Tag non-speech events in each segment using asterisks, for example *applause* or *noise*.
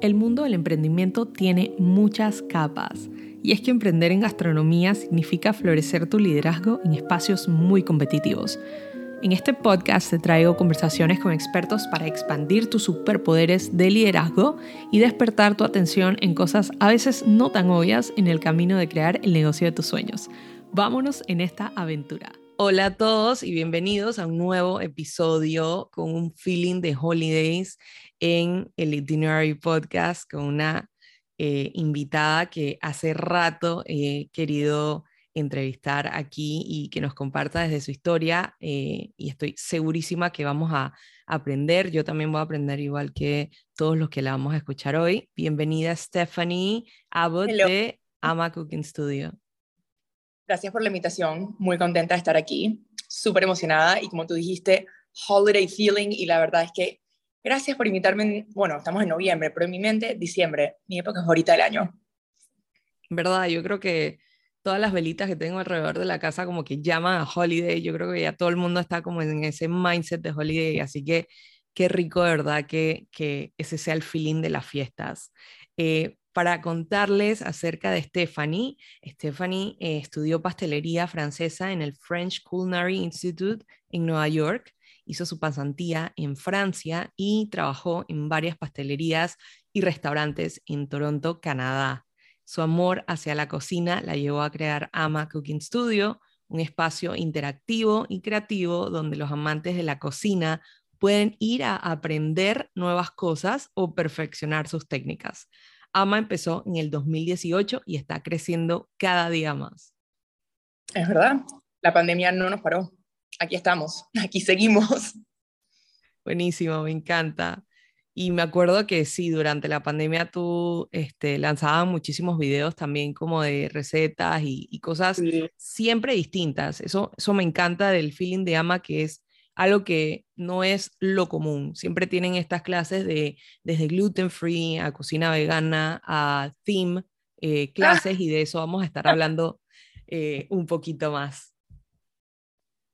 El mundo del emprendimiento tiene muchas capas. Y es que emprender en gastronomía significa florecer tu liderazgo en espacios muy competitivos. En este podcast te traigo conversaciones con expertos para expandir tus superpoderes de liderazgo y despertar tu atención en cosas a veces no tan obvias en el camino de crear el negocio de tus sueños. Vámonos en esta aventura. Hola a todos y bienvenidos a un nuevo episodio con un feeling de holidays en el Itinerary Podcast con una eh, invitada que hace rato he querido entrevistar aquí y que nos comparta desde su historia eh, y estoy segurísima que vamos a aprender. Yo también voy a aprender igual que todos los que la vamos a escuchar hoy. Bienvenida Stephanie Abbott de Ama Cooking Studio. Gracias por la invitación, muy contenta de estar aquí, súper emocionada y como tú dijiste, holiday feeling y la verdad es que Gracias por invitarme. bueno, estamos en noviembre, pero en mi mente, diciembre, mi época favorita del año. Verdad, yo creo que todas las velitas que tengo alrededor de la casa como que llaman a holiday. Yo creo que ya todo el mundo está como en ese mindset de holiday, así que qué rico verdad que, que ese sea el feeling de las fiestas. Eh, para contarles acerca de Stephanie, Stephanie eh, estudió pastelería francesa en el French Culinary Institute en Nueva York hizo su pasantía en Francia y trabajó en varias pastelerías y restaurantes en Toronto, Canadá. Su amor hacia la cocina la llevó a crear Ama Cooking Studio, un espacio interactivo y creativo donde los amantes de la cocina pueden ir a aprender nuevas cosas o perfeccionar sus técnicas. Ama empezó en el 2018 y está creciendo cada día más. Es verdad, la pandemia no nos paró aquí estamos, *laughs* aquí seguimos. Buenísimo, me encanta. Y me acuerdo que sí, durante la pandemia tú este, lanzabas muchísimos videos también como de recetas y, cosas siempre distintas. Eso, eso me encanta del feeling de ama, que es algo que no es lo común. Siempre tienen estas clases de desde gluten free a cocina vegana a theme eh, ah. clases y de eso vamos a estar *laughs* hablando eh, un poquito más.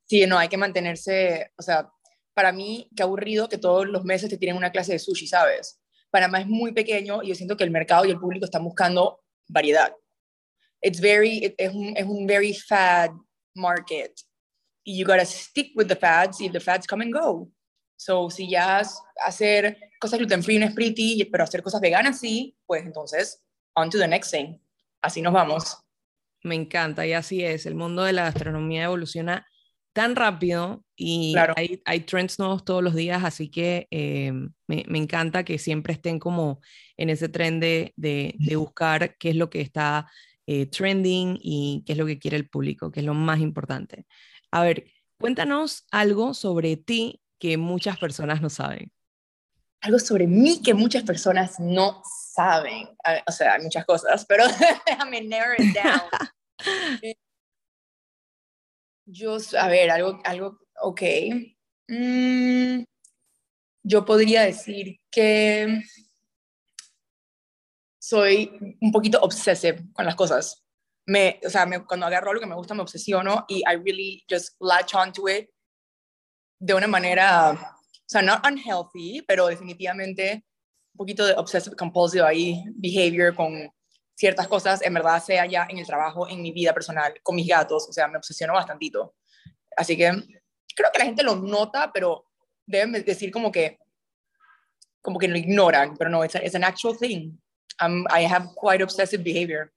Sí, no, hay que mantenerse, o sea, para mí, qué aburrido que todos los meses te tienen una clase de sushi, ¿sabes? Panamá es muy pequeño y yo siento que el mercado y el público están buscando variedad. It's very, es, un, es un very fad market. Y you gotta stick with the fads y the fads come and go. So, si ya hacer cosas gluten free no es pretty, pero hacer cosas veganas sí, pues entonces, on to the next thing. Así nos vamos. Me encanta y así es. El mundo de la gastronomía evoluciona tan rápido y hay, hay, trends nuevos todos los días, así que eh, me, me, encanta que siempre estén como en ese trend de, de, buscar qué es lo que está eh, trending y qué es lo que quiere el público, que es lo más importante. A ver, cuéntanos algo sobre ti que muchas personas no saben. Algo sobre mí que muchas personas no saben. O sea, hay muchas cosas, pero *laughs* déjame narrow it down. *laughs* Yo, a ver, algo, algo, ok. Mm, yo podría decir que soy un poquito obsessive con las cosas. Me, o sea, cuando agarro algo que me gusta, me obsesiono y I really just latch onto it de una manera, o sea, no unhealthy, pero definitivamente un poquito de obsessive compulsive ahí, behavior con ciertas cosas, en verdad, sea ya en el trabajo, en mi vida personal, con mis gatos, o sea, me obsesiono bastantito. Así que creo que la gente lo nota, pero deben decir como que, como que lo ignoran, pero no, es an actual thing. I have quite obsessive behavior.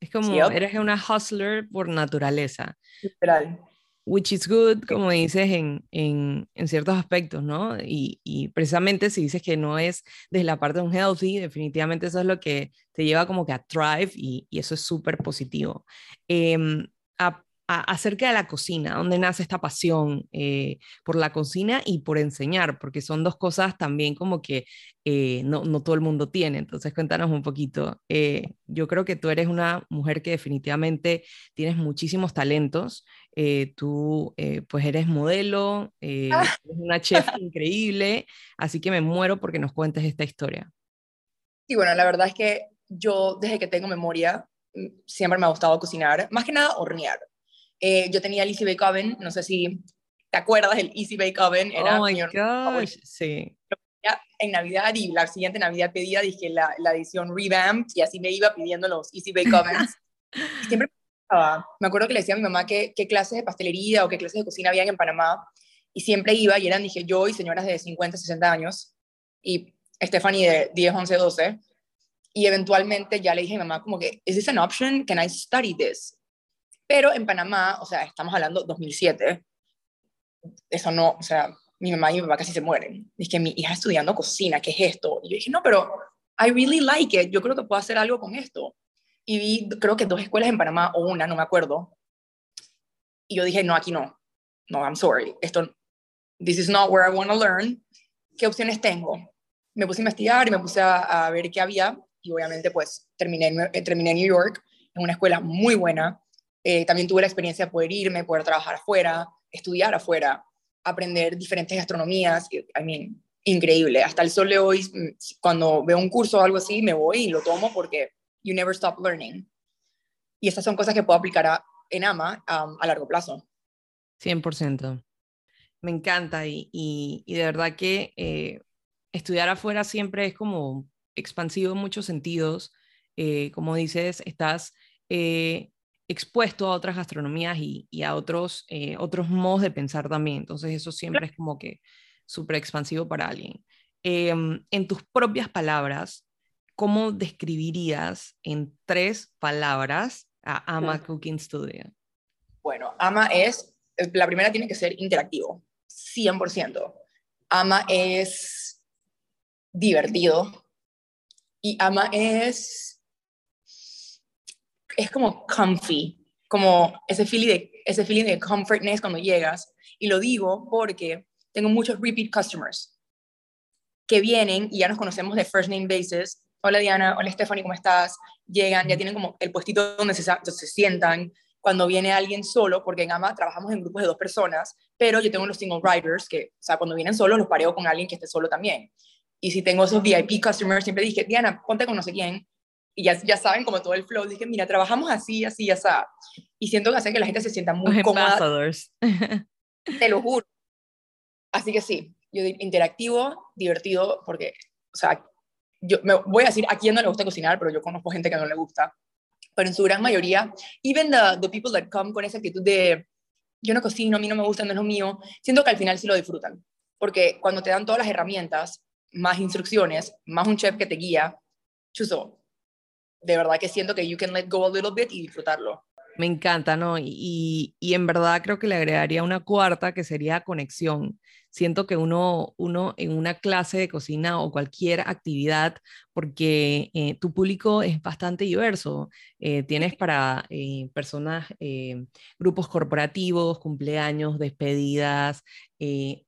Es como, eres una hustler por naturaleza. Literal which is good, como dices, en, en, en ciertos aspectos, ¿no? Y, y, precisamente si dices que no es desde la parte de un healthy, definitivamente eso es lo que te lleva como que a thrive y, y eso es súper positivo. Eh, acerca de la cocina, dónde nace esta pasión eh, por la cocina y por enseñar, porque son dos cosas también como que eh, no, no, todo el mundo tiene. Entonces, cuéntanos un poquito. Eh, yo creo que tú eres una mujer que definitivamente tienes muchísimos talentos. tú, pues, eres modelo, ah. eres una chef *laughs* increíble, así que me muero porque nos cuentes esta historia. Sí, bueno, la verdad es que yo desde que tengo memoria mm, siempre me ha gustado cocinar, más que nada hornear. Eh, yo tenía el Easy Bake Oven, no sé si te acuerdas, el Easy Bake Oven era oh my gosh, sí. en Navidad y la siguiente Navidad pedía, dije, la, la edición revamped y así me iba pidiendo los Easy Bake Ovens. siempre me acuerdo que le decía a mi mamá qué, qué clases de pastelería o qué clases de cocina habían en Panamá y siempre iba y eran, dije, yo y señoras de 50, 60 años y Stephanie de 10, 11, 12 y eventualmente ya le dije a mi mamá como que, ¿is this an option? Can I study this? Pero en Panamá, o sea, estamos hablando 2007, eso no, o sea, mi mamá y mi papá casi se mueren. Dije, mi hija estudiando cocina, ¿qué es esto? Y yo dije, no, pero I really like it, yo creo que puedo hacer algo con esto. Y vi, creo que dos escuelas en Panamá, o una, no me acuerdo. Y yo dije, no, aquí no. No, I'm sorry. Esto, this is not where I want to learn. ¿Qué opciones tengo? Me puse a investigar y me puse a, a ver qué había. Y obviamente, pues, terminé, terminé en New York, en una escuela muy buena. Eh, también tuve la experiencia de poder irme, poder trabajar afuera, estudiar afuera aprender diferentes gastronomías. I mean, increíble. Hasta el sol de hoy, mm, cuando veo un curso o algo así, me voy y lo tomo porque you never stop learning. Y estas son cosas que puedo aplicar a, en AMA a largo plazo. 100%. Me encanta y, y, de verdad que eh, estudiar afuera siempre es como expansivo en muchos sentidos. Eh, como dices, estás expuesto a otras gastronomías y, a otros, eh, otros modos de pensar también. Entonces eso siempre es como que súper expansivo para alguien. Em, en tus propias palabras, ¿cómo describirías en tres palabras a Ama Cooking Studio? Bueno, Ama es, eh, la primera tiene que ser interactivo, 100%. Ama es divertido y Ama es es como comfy, como ese feeling de, ese feeling de comfortness cuando llegas. Y lo digo porque tengo muchos repeat customers que vienen y ya nos conocemos de first name basis. Hola Diana, hola Stephanie, ¿cómo estás? Llegan, ya tienen como el puestito donde se, se sientan. Cuando viene alguien solo, porque en AMA trabajamos en grupos de dos personas, pero yo tengo los single riders que, o sea, cuando vienen solos los pareo con alguien que esté solo también. Y si tengo esos VIP customers, siempre dije, Diana, ponte con no sé quién, y ya, ya saben como todo el flow, dije, mira, trabajamos así, así, así. Y siento que hace que la gente se sienta muy cómoda. *laughs* Te lo juro. Así que sí, yo interactivo, divertido, porque, o sea, yo me voy a decir a quién no le gusta cocinar, pero yo conozco gente que no le gusta. Pero en su gran mayoría, even the, the people that come con esa actitud de yo no cocino, a mí no me gusta, no es lo mío, siento que al final sí lo disfrutan. Porque cuando te dan todas las herramientas, más instrucciones, más un chef que te guía, chuso, de verdad que siento que you can let go a little bit y disfrutarlo. Me encanta, ¿no? Y, y, en verdad creo que le agregaría una cuarta que sería conexión. Siento que uno, uno en una clase de cocina o cualquier actividad, porque eh, tu público es bastante diverso, eh, tienes para eh, personas, grupos corporativos, cumpleaños, despedidas,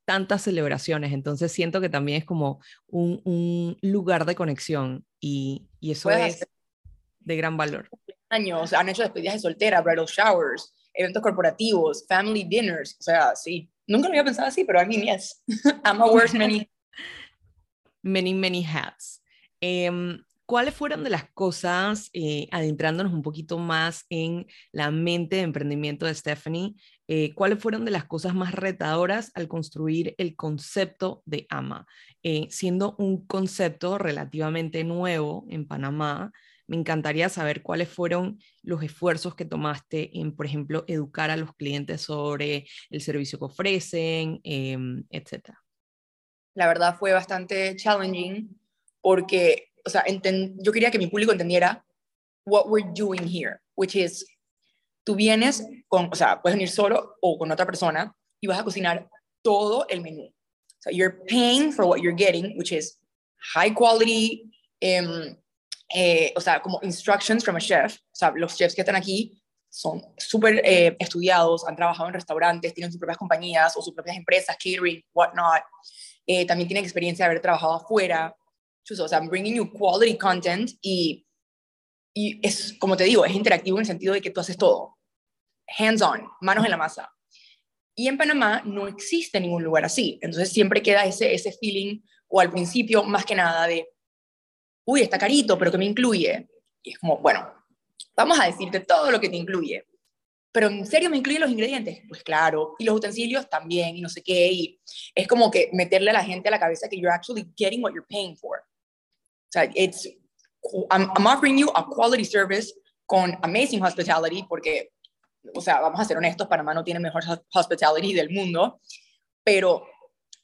tantas celebraciones, entonces siento que también es como un, un lugar de conexión y, y eso es de gran valor. Años, han hecho despedidas de soltera, bridal showers, eventos corporativos, family dinners, o sea, sí. Nunca lo había pensado así, pero a mí yes. *laughs* I'm a wear many. *laughs* many, many hats. Em, ¿Cuáles fueron de las cosas, eh, adentrándonos un poquito más en la mente de emprendimiento de Stephanie, eh, cuáles fueron de las cosas más retadoras al construir el concepto de AMA? Eh, siendo un concepto relativamente nuevo en Panamá, me encantaría saber cuáles fueron los esfuerzos que tomaste en, por ejemplo, educar a los clientes sobre el servicio que ofrecen, eh, etc. La verdad fue bastante challenging porque, o sea, yo quería que mi público entendiera what we're doing here, which is, tú vienes con, o sea, puedes venir solo o con otra persona y vas a cocinar todo el menú. So you're paying for what you're getting, which is high quality, um, eh, o sea, como instructions from a chef, o sea, los chefs que están aquí son súper eh, estudiados, han trabajado en restaurantes, tienen sus propias compañías o sus propias empresas, catering, whatnot. Eh, también tienen experiencia de haber trabajado afuera. O sea, I'm bringing you quality content y, y es, como te digo, es interactivo en el sentido de que tú haces todo. Hands-on, manos en la masa. Y en Panamá no existe ningún lugar así. Entonces siempre queda ese, ese feeling, o al principio, más que nada, de uy, está carito, pero que me incluye? Y es como, bueno, vamos a decirte todo lo que te incluye. pero en serio me incluyen los ingredientes, pues claro, y los utensilios también, y no sé qué, y es como que meterle a la gente a la cabeza que you're actually getting what you're paying for. O sea, it's, I'm, I'm offering you a quality service con amazing hospitality, porque, o sea, vamos a ser honestos, Panamá no tiene mejor hospitality del mundo, pero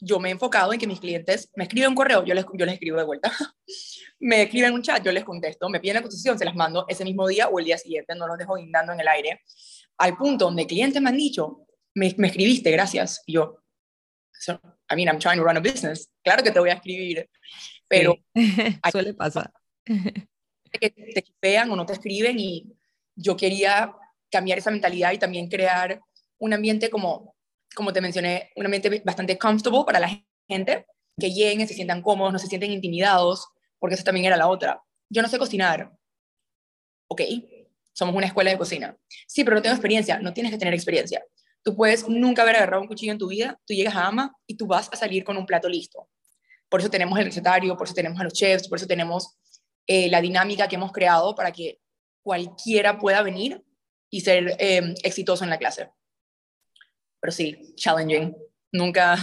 yo me he enfocado en que mis clientes me escriben un correo, yo les, yo les escribo de vuelta, *laughs* me escriben un chat, yo les contesto, me piden la cotización, se las mando ese mismo día o el día siguiente, no los dejo guindando en el aire, al punto donde clientes me han dicho, me, me escribiste, gracias, y yo, I mean, I'm trying to run a business, claro que te voy a escribir, pero... *laughs* Suele pasar. que te vean o no te escriben y yo quería cambiar esa mentalidad y también crear un ambiente como como te mencioné, un ambiente bastante comfortable para la gente, que lleguen, se sientan cómodos, no se sienten intimidados, porque eso también era la otra. Yo no sé cocinar. Ok, somos una escuela de cocina. Sí, pero no tengo experiencia. No tienes que tener experiencia. Tú puedes nunca haber agarrado un cuchillo en tu vida, tú llegas a AMA y tú vas a salir con un plato listo. Por eso tenemos el recetario, por eso tenemos a los chefs, por eso tenemos eh, la dinámica que hemos creado para que cualquiera pueda venir y ser eh, exitoso en la clase pero sí, challenging. Nunca,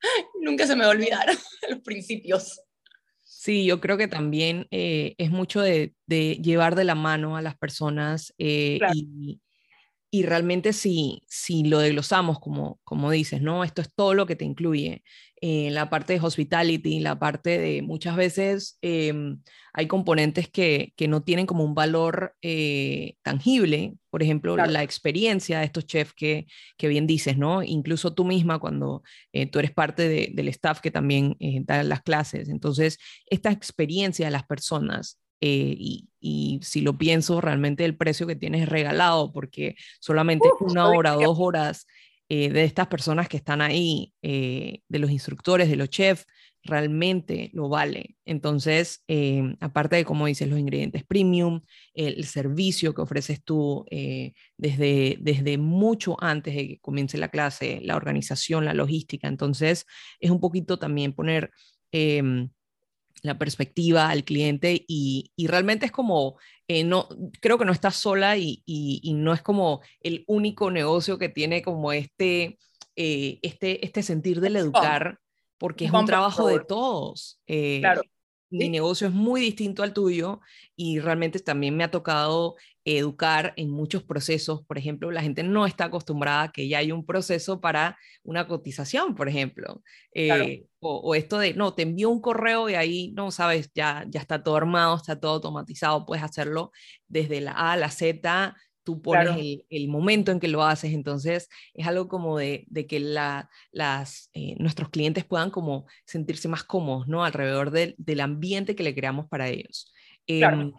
*laughs* nunca se me va a olvidar *laughs* los principios. Sí, yo creo que también eh, es mucho de, llevar de la mano a las personas eh, y, y, realmente si, si lo desglosamos, como, como dices, ¿no? Esto es todo lo que te incluye. Eh, la parte de hospitality, la parte de muchas veces em, hay componentes que, que, no tienen como un valor eh, tangible, por ejemplo, la experiencia de estos chefs que, que, bien dices, ¿no? Incluso tú misma cuando eh, tú eres parte del staff que también da las clases. Entonces, esta experiencia de las personas y, y, si lo pienso, realmente el precio que tienes es regalado porque solamente una hora, dos horas eh, de estas personas que están ahí, eh, de los instructores, de los chefs, realmente lo vale. Entonces, eh, aparte de, como dices, los ingredientes premium, el, servicio que ofreces tú desde, desde mucho antes de que comience la clase, la organización, la logística, entonces es un poquito también poner em, la perspectiva al cliente y, realmente es como, eh, no, creo que no estás sola y, no es como el único negocio que tiene como este, eh, este, este sentir del educar, porque es un trabajo de todos. Eh, claro. mi negocio es muy distinto al tuyo y realmente también me ha tocado educar en muchos procesos. Por ejemplo, la gente no está acostumbrada a que ya hay un proceso para una cotización, por ejemplo. Eh, o, esto de, no, te envío un correo y ahí, no, sabes, ya, ya está todo armado, está todo automatizado, puedes hacerlo desde la A a la Z tú pones el, momento en que lo haces, entonces es algo como de, que la, las, eh, nuestros clientes puedan como sentirse más cómodos, ¿no? Alrededor del ambiente que le creamos para ellos. Em,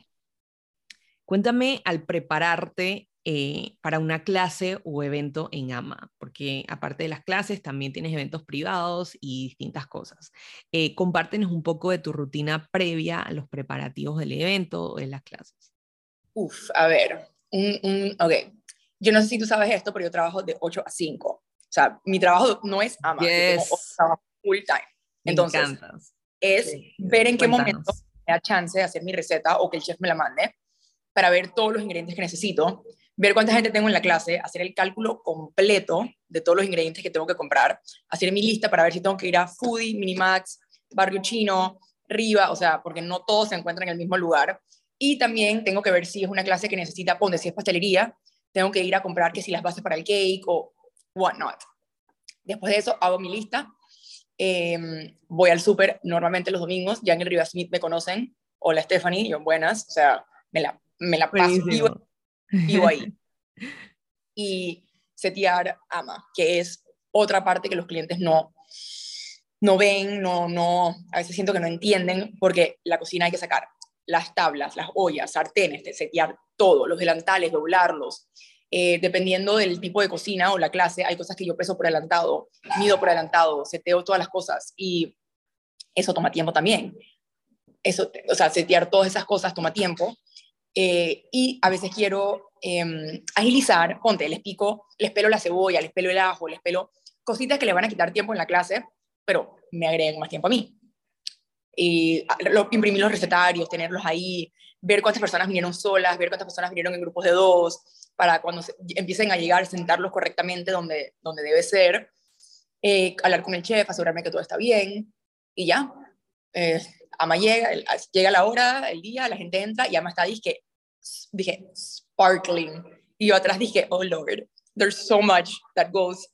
cuéntame al prepararte eh, para una clase o evento en AMA, porque aparte de las clases también tienes eventos privados y distintas cosas. Eh, compártenos un poco de tu rutina previa a los preparativos del evento o de las clases. Uf, a ver, un, ok, yo no sé si tú sabes esto, pero yo trabajo de 8 a 5. O sea, mi trabajo no es ama, yes. trabajo full time. Entonces, es ver en qué momento me da chance de hacer mi receta o que el chef me la mande para ver todos los ingredientes que necesito, ver cuánta gente tengo en la clase, hacer el cálculo completo de todos los ingredientes que tengo que comprar, hacer mi lista para ver si tengo que ir a Foodie, Minimax, Barrio Chino, Riva, o sea, porque no todos se encuentran en el mismo lugar. Y también tengo que ver si es una clase que necesita, ponte, si es pastelería, tengo que ir a comprar que si las bases para el cake o whatnot. Después de eso, hago mi lista. Em, voy al súper normalmente los domingos. Ya en el Riva Smith me conocen. Hola Stephanie, yo buenas. O sea, me la, me la paso vivo, vivo ahí. *laughs* y setear AMA, que es otra parte que los clientes no, no ven, no, no, a veces siento que no entienden, porque la cocina hay que sacar las tablas, las ollas, sartenes, de setear todo, los delantales, doblarlos. Eh, dependiendo del tipo de cocina o la clase, hay cosas que yo peso por adelantado, mido por adelantado, seteo todas las cosas y eso toma tiempo también. Eso, o sea, setear todas esas cosas toma tiempo. Eh, y a veces quiero em, agilizar, ponte, les pico, les pelo la cebolla, les pelo el ajo, les pelo cositas que le van a quitar tiempo en la clase, pero me agregan más tiempo a mí. y ah, imprimir los recetarios, tenerlos ahí, ver cuántas personas vinieron solas, ver cuántas personas vinieron en grupos de dos, para cuando empiecen a llegar, sentarlos correctamente donde, donde debe ser, eh, hablar con el chef, asegurarme que todo está bien, y ya. Eh, Ama llega, llega la hora, el día, la gente entra y Ama está, dije, dije, sparkling. Y yo atrás dije, oh Lord, there's so much that goes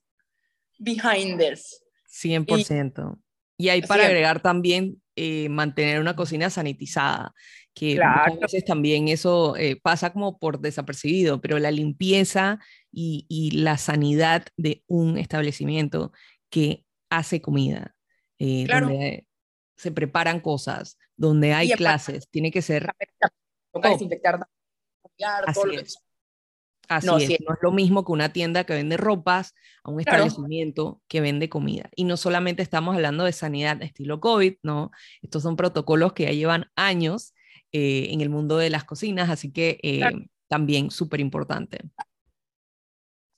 behind this. 100%. Y, hay para agregar también eh, mantener una cocina sanitizada, que claro. muchas veces también eso eh, pasa como por desapercibido, pero la limpieza y, y, la sanidad de un establecimiento que hace comida, eh, donde se preparan cosas, donde hay clases, tiene que ser... Toca desinfectar, todo Así no, es, no es lo mismo que una tienda que vende ropas a un establecimiento que vende comida. Y no solamente estamos hablando de sanidad estilo COVID, ¿no? Estos son protocolos que ya llevan años eh, en el mundo de las cocinas, así que eh, también súper importante.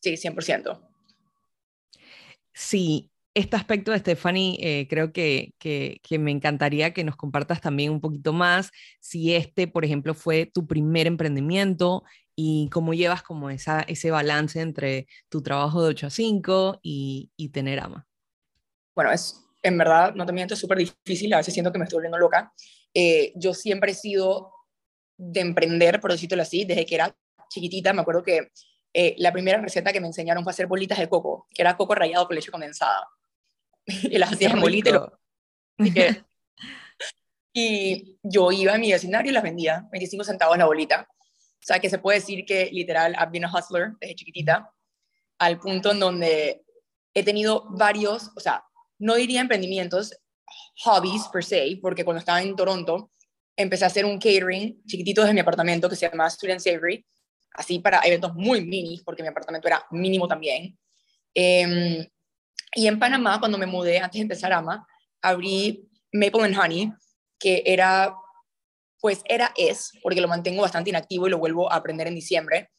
Sí, 100%. Sí, este aspecto de Stephanie, eh, creo que, que, que, me encantaría que nos compartas también un poquito más, si este, por ejemplo, fue tu primer emprendimiento y cómo llevas como esa, ese balance entre tu trabajo de 8 a 5 y, y tener ama. Bueno, es en verdad, no te miento, es súper difícil, a veces siento que me estoy volviendo loca. Eh, yo siempre he sido de emprender, por decirlo así, desde que era chiquitita, me acuerdo que eh, la primera receta que me enseñaron fue hacer bolitas de coco, que era coco rallado con leche condensada. *laughs* y las hacía en bolitas. *laughs* y yo iba a mi vecindario y las vendía, 25 centavos la bolita. O sea, que se puede decir que literal, I've been a hustler desde chiquitita, al punto en donde he tenido varios, o sea, no diría emprendimientos, hobbies per se, porque cuando estaba en Toronto empecé a hacer un catering chiquitito desde mi apartamento que se llama Student Savory, así para eventos muy mini, porque mi apartamento era mínimo también. Em, y en Panamá, cuando me mudé, antes de empezar AMA, abrí Maple and Honey, que era, pues era es, porque lo mantengo bastante inactivo y lo vuelvo a aprender en diciembre.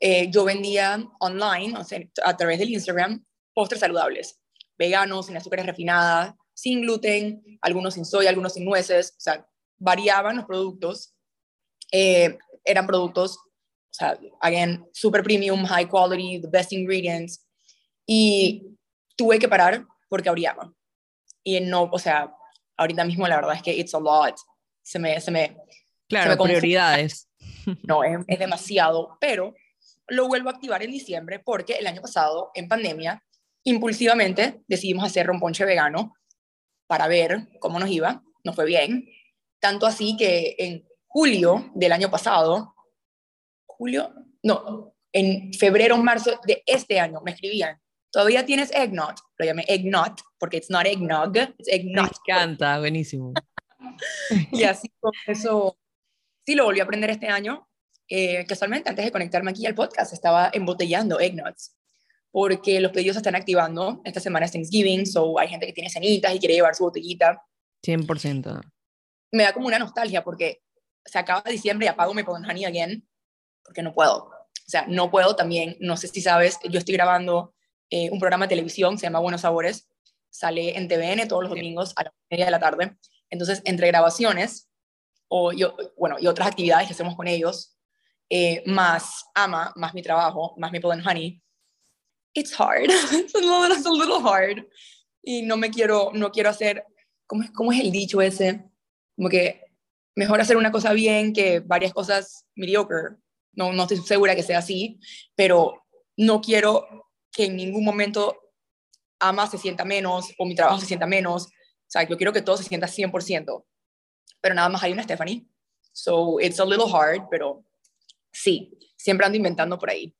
Eh, yo vendía online, o sea, a través del Instagram, postres saludables, veganos, sin azúcares refinadas, sin gluten, algunos sin soya, algunos sin nueces, o sea, variaban los productos. Eh, eran productos, o sea, again, super premium, high quality, the best ingredients. Y tuve que parar porque abriaba. Y no, o sea, ahorita mismo la verdad es que it's a lot. Se me, se me, claro, prioridades. *laughs* No, es, es demasiado, pero lo vuelvo a activar en diciembre porque el año pasado, en pandemia, impulsivamente decidimos hacer romponche vegano para ver cómo nos iba. Nos fue bien. Tanto así que en julio del año pasado, julio, no, en febrero, marzo de este año, me escribían, ¿todavía tienes eggnog? Lo llamé eggnog porque it's not eggnog, it's eggnog. Me encanta, buenísimo. *laughs* y así con eso, sí lo volví a aprender este año. Eh, casualmente, antes de conectarme aquí al podcast, estaba embotellando eggnogs porque los pedidos se están activando. Esta semana es Thanksgiving, so hay gente que tiene cenitas y quiere llevar su botellita. 100%. Me da como una nostalgia porque se acaba diciembre y apago mi Honey again, porque no puedo. O sea, no puedo también, no sé si sabes, yo estoy grabando eh, un programa de televisión, se llama Buenos Sabores, sale en TVN todos los domingos a la media de la tarde. Entonces, entre grabaciones o yo, bueno, y otras actividades que hacemos con ellos, eh, más ama, más mi trabajo, más mi Pod Honey, it's hard, *laughs* it's, a little, it's a little hard. Y no me quiero, no quiero hacer, ¿cómo es, ¿cómo es el dicho ese? Como que mejor hacer una cosa bien que varias cosas mediocre. No, no estoy segura que sea así, pero no quiero que en ningún momento ama se sienta menos o mi trabajo se sienta menos. O sea, yo quiero que todo se sienta 100%. Pero nada más hay una Stephanie. So it's a little hard, pero sí, siempre ando inventando por ahí.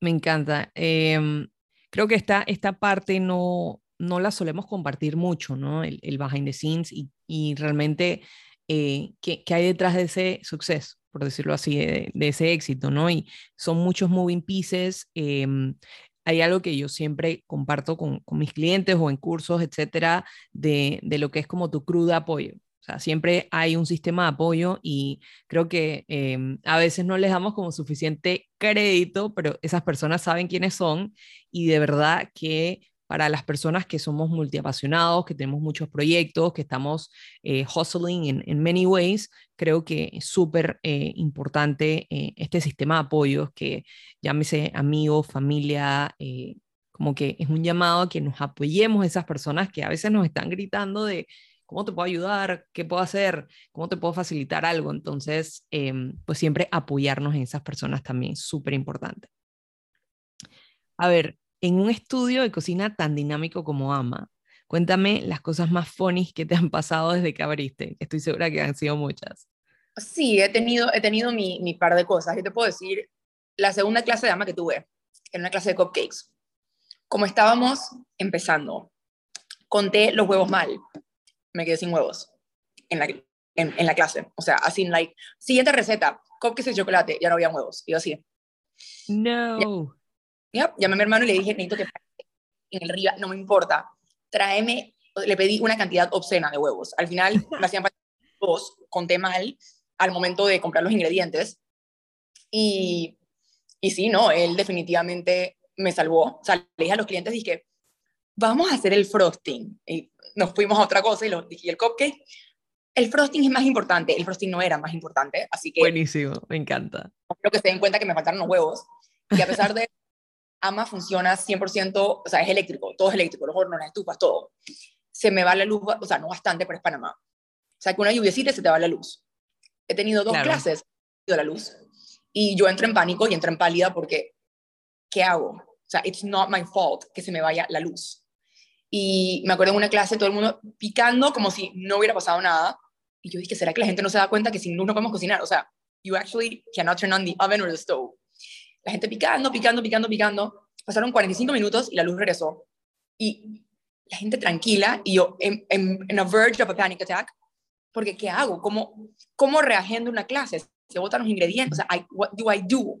Me encanta. Em, creo que esta, esta parte no, no la solemos compartir mucho, ¿no? El, el behind the scenes y, y realmente eh, ¿qué, ¿qué, hay detrás de ese suceso, por decirlo así, de, ese éxito, ¿no? Y son muchos moving pieces. Eh, hay algo que yo siempre comparto con, con, mis clientes o en cursos, etcétera, de, de lo que es como tu cruda apoyo. O sea, siempre hay un sistema de apoyo y creo que eh, a veces no les damos como suficiente crédito, pero esas personas saben quiénes son y de verdad que para las personas que somos multiapasionados, que tenemos muchos proyectos, que estamos eh, hustling en, many ways, creo que es súper eh, importante eh, este sistema de apoyos que llámese amigos, familia, como que es un llamado a que nos apoyemos a esas personas que a veces nos están gritando de cómo te puedo ayudar, qué puedo hacer, cómo te puedo facilitar algo. Entonces, em, pues siempre apoyarnos en esas personas también súper importante. A ver, en un estudio de cocina tan dinámico como AMA, cuéntame las cosas más funny que te han pasado desde que abriste. Estoy segura que han sido muchas. Sí, he tenido, he tenido mi, mi par de cosas. Yo te puedo decir, la segunda clase de AMA que tuve, en una clase de cupcakes. Como estábamos empezando, conté los huevos mal. Me quedé sin huevos en la, en, la clase. O sea, así, like, siguiente receta, cupcakes de chocolate, ya no había huevos. Y yo así. No. Llamé a mi hermano y le dije, necesito que en el río, no me importa, tráeme, le pedí una cantidad obscena de huevos. Al final *laughs* me hacían falta dos, conté mal al momento de comprar los ingredientes. Y, y sí, no, él definitivamente me salvó. O sea, le dije a los clientes, dije, vamos a hacer el frosting. Y nos fuimos a otra cosa y, lo, dije, el cupcake. El frosting es más importante, el frosting no era más importante, así que... Buenísimo, me encanta. Creo que se den cuenta que me faltaron los huevos. Y a pesar de AMA funciona 100%, o sea, es eléctrico, todo es eléctrico, los hornos, las estufas, todo. Se me va la luz, o sea, no bastante, pero es Panamá. O sea, que una lluviecita se te va la luz. He tenido dos clases de la luz y yo entro en pánico y entro en pálida porque, ¿qué hago? O sea, it's not my fault que se me vaya la luz. Y me acuerdo en una clase todo el mundo picando como si no hubiera pasado nada. Y yo dije, ¿será que la gente no se da cuenta que sin luz no podemos cocinar? O sea, you actually cannot turn on the oven or the stove la gente picando, picando, picando, picando. Pasaron 45 minutos y la luz regresó. Y la gente tranquila y yo en, en, a verge of a panic attack. Porque, ¿qué hago? ¿Cómo, cómo reagendo una clase? Se botan los ingredientes. O sea, I, what do I do?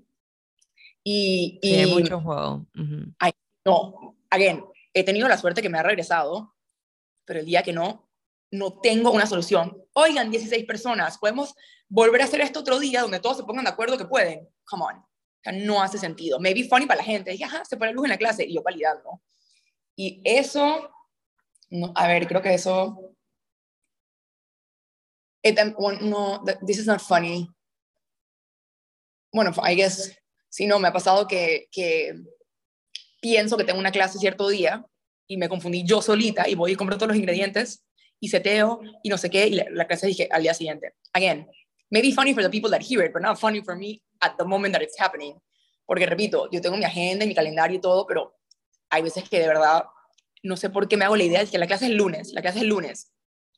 Y, y sí, mucho juego. no, again, he tenido la suerte que me ha regresado, pero el día que no, no tengo una solución. Oigan, 16 personas, podemos volver a hacer esto otro día donde todos se pongan de acuerdo que pueden. Come on no hace sentido. Maybe funny para la gente. Dije, ajá, se pone luz en la clase y yo calidad, ¿no? Y eso, no, a ver, creo que eso... no, this is not funny. Bueno, I guess, si no, me ha pasado que, que pienso que tengo una clase cierto día y me confundí yo solita y voy y compro todos los ingredientes y seteo y no sé qué, y la, la clase dije al día siguiente. Again, maybe funny for the people that hear it, but not funny for me at the moment that it's happening. Porque repito, yo tengo mi agenda y mi calendario y todo, pero hay veces que de verdad no sé por qué me hago la idea de que la clase es el lunes, la clase es el lunes.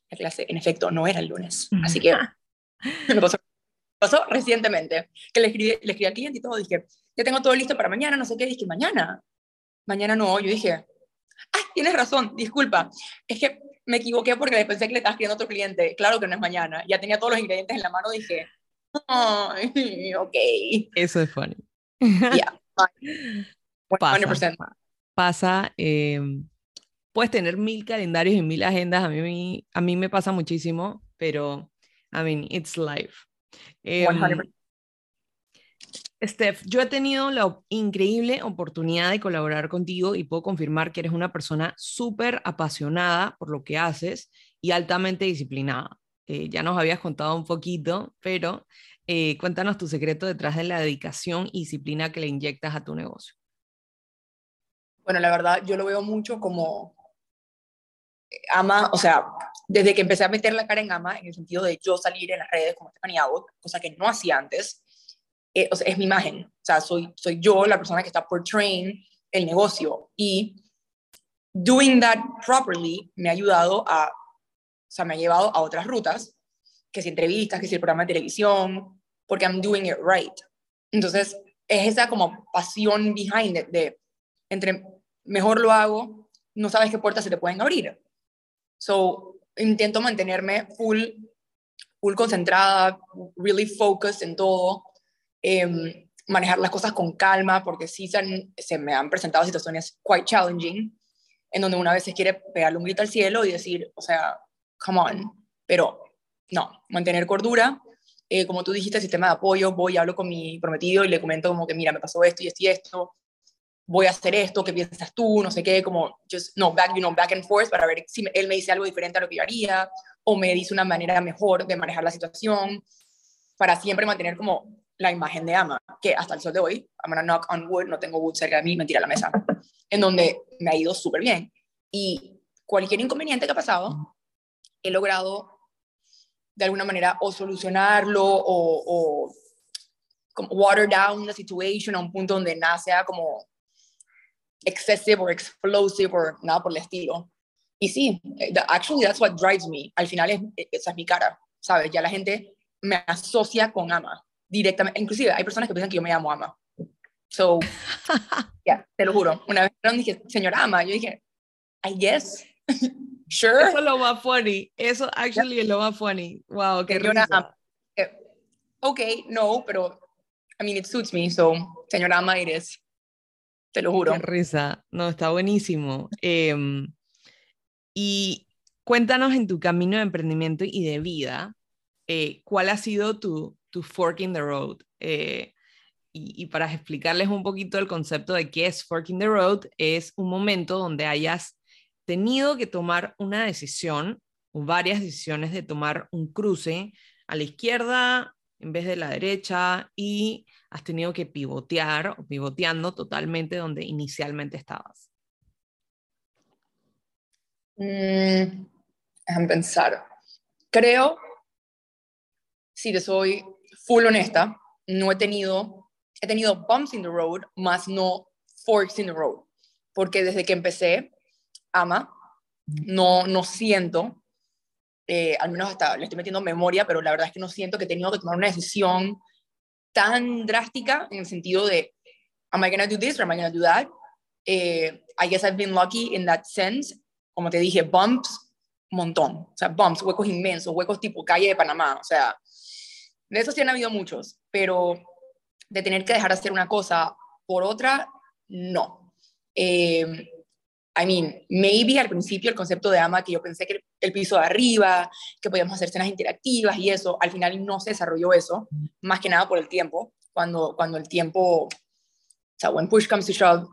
La clase, en efecto, no era el lunes. Así que me pasó, pasó, recientemente, que le escribí, le escribí al cliente y todo, dije, ya tengo todo listo para mañana, no sé qué, dije, mañana. Mañana no, yo dije, ay, tienes razón, disculpa, es que me equivoqué porque pensé que le estabas escribiendo a otro cliente, claro que no es mañana, ya tenía todos los ingredientes en la mano, dije, Ay, ok. Eso es funny. Yeah. 100%. Pasa. Em, puedes tener mil calendarios y mil agendas. A mí, a mí me pasa muchísimo, pero, I mean, it's life. Eh, Steph, yo he tenido la increíble oportunidad de colaborar contigo y puedo confirmar que eres una persona súper apasionada por lo que haces y altamente disciplinada. Eh, ya nos habías contado un poquito, pero eh, cuéntanos tu secreto detrás de la dedicación y disciplina que le inyectas a tu negocio. Bueno, la verdad, yo lo veo mucho como eh, ama, o sea, desde que empecé a meter la cara en ama, en el sentido de yo salir en las redes como Stephanie Abbott, cosa que no hacía antes, o sea, es mi imagen, o sea, soy, soy yo la persona que está portraying el negocio y doing that properly me ha ayudado a o sea, me ha llevado a otras rutas, que si entrevistas, que si el programa de televisión, porque I'm doing it right. Entonces, es esa como pasión behind it, de entre mejor lo hago, no sabes qué puertas se te pueden abrir. So, intento mantenerme full, full concentrada, really focused en todo, eh, manejar las cosas con calma, porque sí se, se me han presentado situaciones quite challenging, en donde una vez se quiere pegarle un grito al cielo y decir, o sea, come on, pero no, mantener cordura. Eh, como tú dijiste, sistema de apoyo, voy, hablo con mi prometido y le comento como que, mira, me pasó esto y esto y esto. voy a hacer esto, ¿qué piensas tú? No sé qué, como, just, no, back, you know, back and forth para ver si él me dice algo diferente a lo que yo haría o me dice una manera mejor de manejar la situación para siempre mantener como la imagen de Ama, que hasta el sol de hoy, I'm gonna knock on wood, no tengo wood cerca de mí, mentira la mesa, *laughs* en donde me ha ido súper bien. Y cualquier inconveniente que ha pasado, he logrado de alguna manera o solucionarlo o, o como water down the situation a un punto donde nada sea como excessive or explosive o nada por el estilo. Y sí, actually that's what drives me. Al final es, esa es mi cara, ¿sabes? Ya la gente me asocia con Ama directamente. Inclusive hay personas que piensan que yo me llamo Ama. So, *laughs* ya, te lo juro. Una vez me dije, señora Ama, yo dije, I guess, *laughs* sure. Eso es lo más funny. Eso actually es lo más funny. Wow, qué señora Ama. Eh, ok, no, pero, I mean, it suits me, so, señora Ama, it is. Te lo juro. Qué risa. No, está buenísimo. Eh, y cuéntanos en tu camino de emprendimiento y de vida, eh, ¿cuál ha sido tu, tu fork in the road? Eh, y, y, para explicarles un poquito el concepto de qué es fork in the road, es un momento donde hayas tenido que tomar una decisión o varias decisiones de tomar un cruce a la izquierda en vez de la derecha y has tenido que pivotear o pivoteando totalmente donde inicialmente estabas. Mm, pensar. Creo, si te soy full honesta, no he tenido, he tenido bumps in the road, más no forks in the road. Porque desde que empecé, ama, no, no siento, eh, al menos hasta le estoy metiendo memoria, pero la verdad es que no siento que he tenido que tomar una decisión tan drástica en el sentido de, am I going to do this or am I going to do that? Eh, I guess I've been lucky in that sense como te dije, bumps, montón. O sea, bumps, huecos inmensos, huecos tipo calle de Panamá. O sea, de esos sí han habido muchos, pero de tener que dejar de hacer una cosa por otra, no. Eh, I mean, maybe al principio el concepto de ama, que yo pensé que el piso de arriba, que podíamos hacer cenas interactivas y eso, al final no se desarrolló eso, más que nada por el tiempo. Cuando, cuando el tiempo, o sea, when push comes to shove,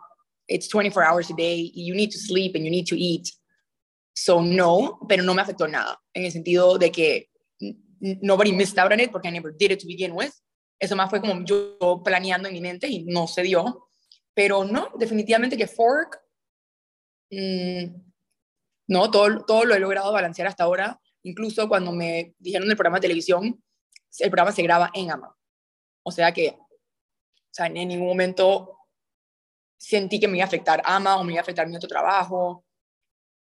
it's 24 hours a day, you need to sleep and you need to eat. So no, pero no me afectó nada, en el sentido de que nobody missed out on it porque I never did it to begin with. Eso más fue como yo planeando en mi mente y no se dio. Pero no, definitivamente que Fork, mmm, no, todo, todo lo he logrado balancear hasta ahora. Incluso cuando me dijeron del programa de televisión, el programa se graba en AMA. O sea que, o sea, en ningún momento sentí que me iba a afectar AMA o me iba a afectar mi otro trabajo.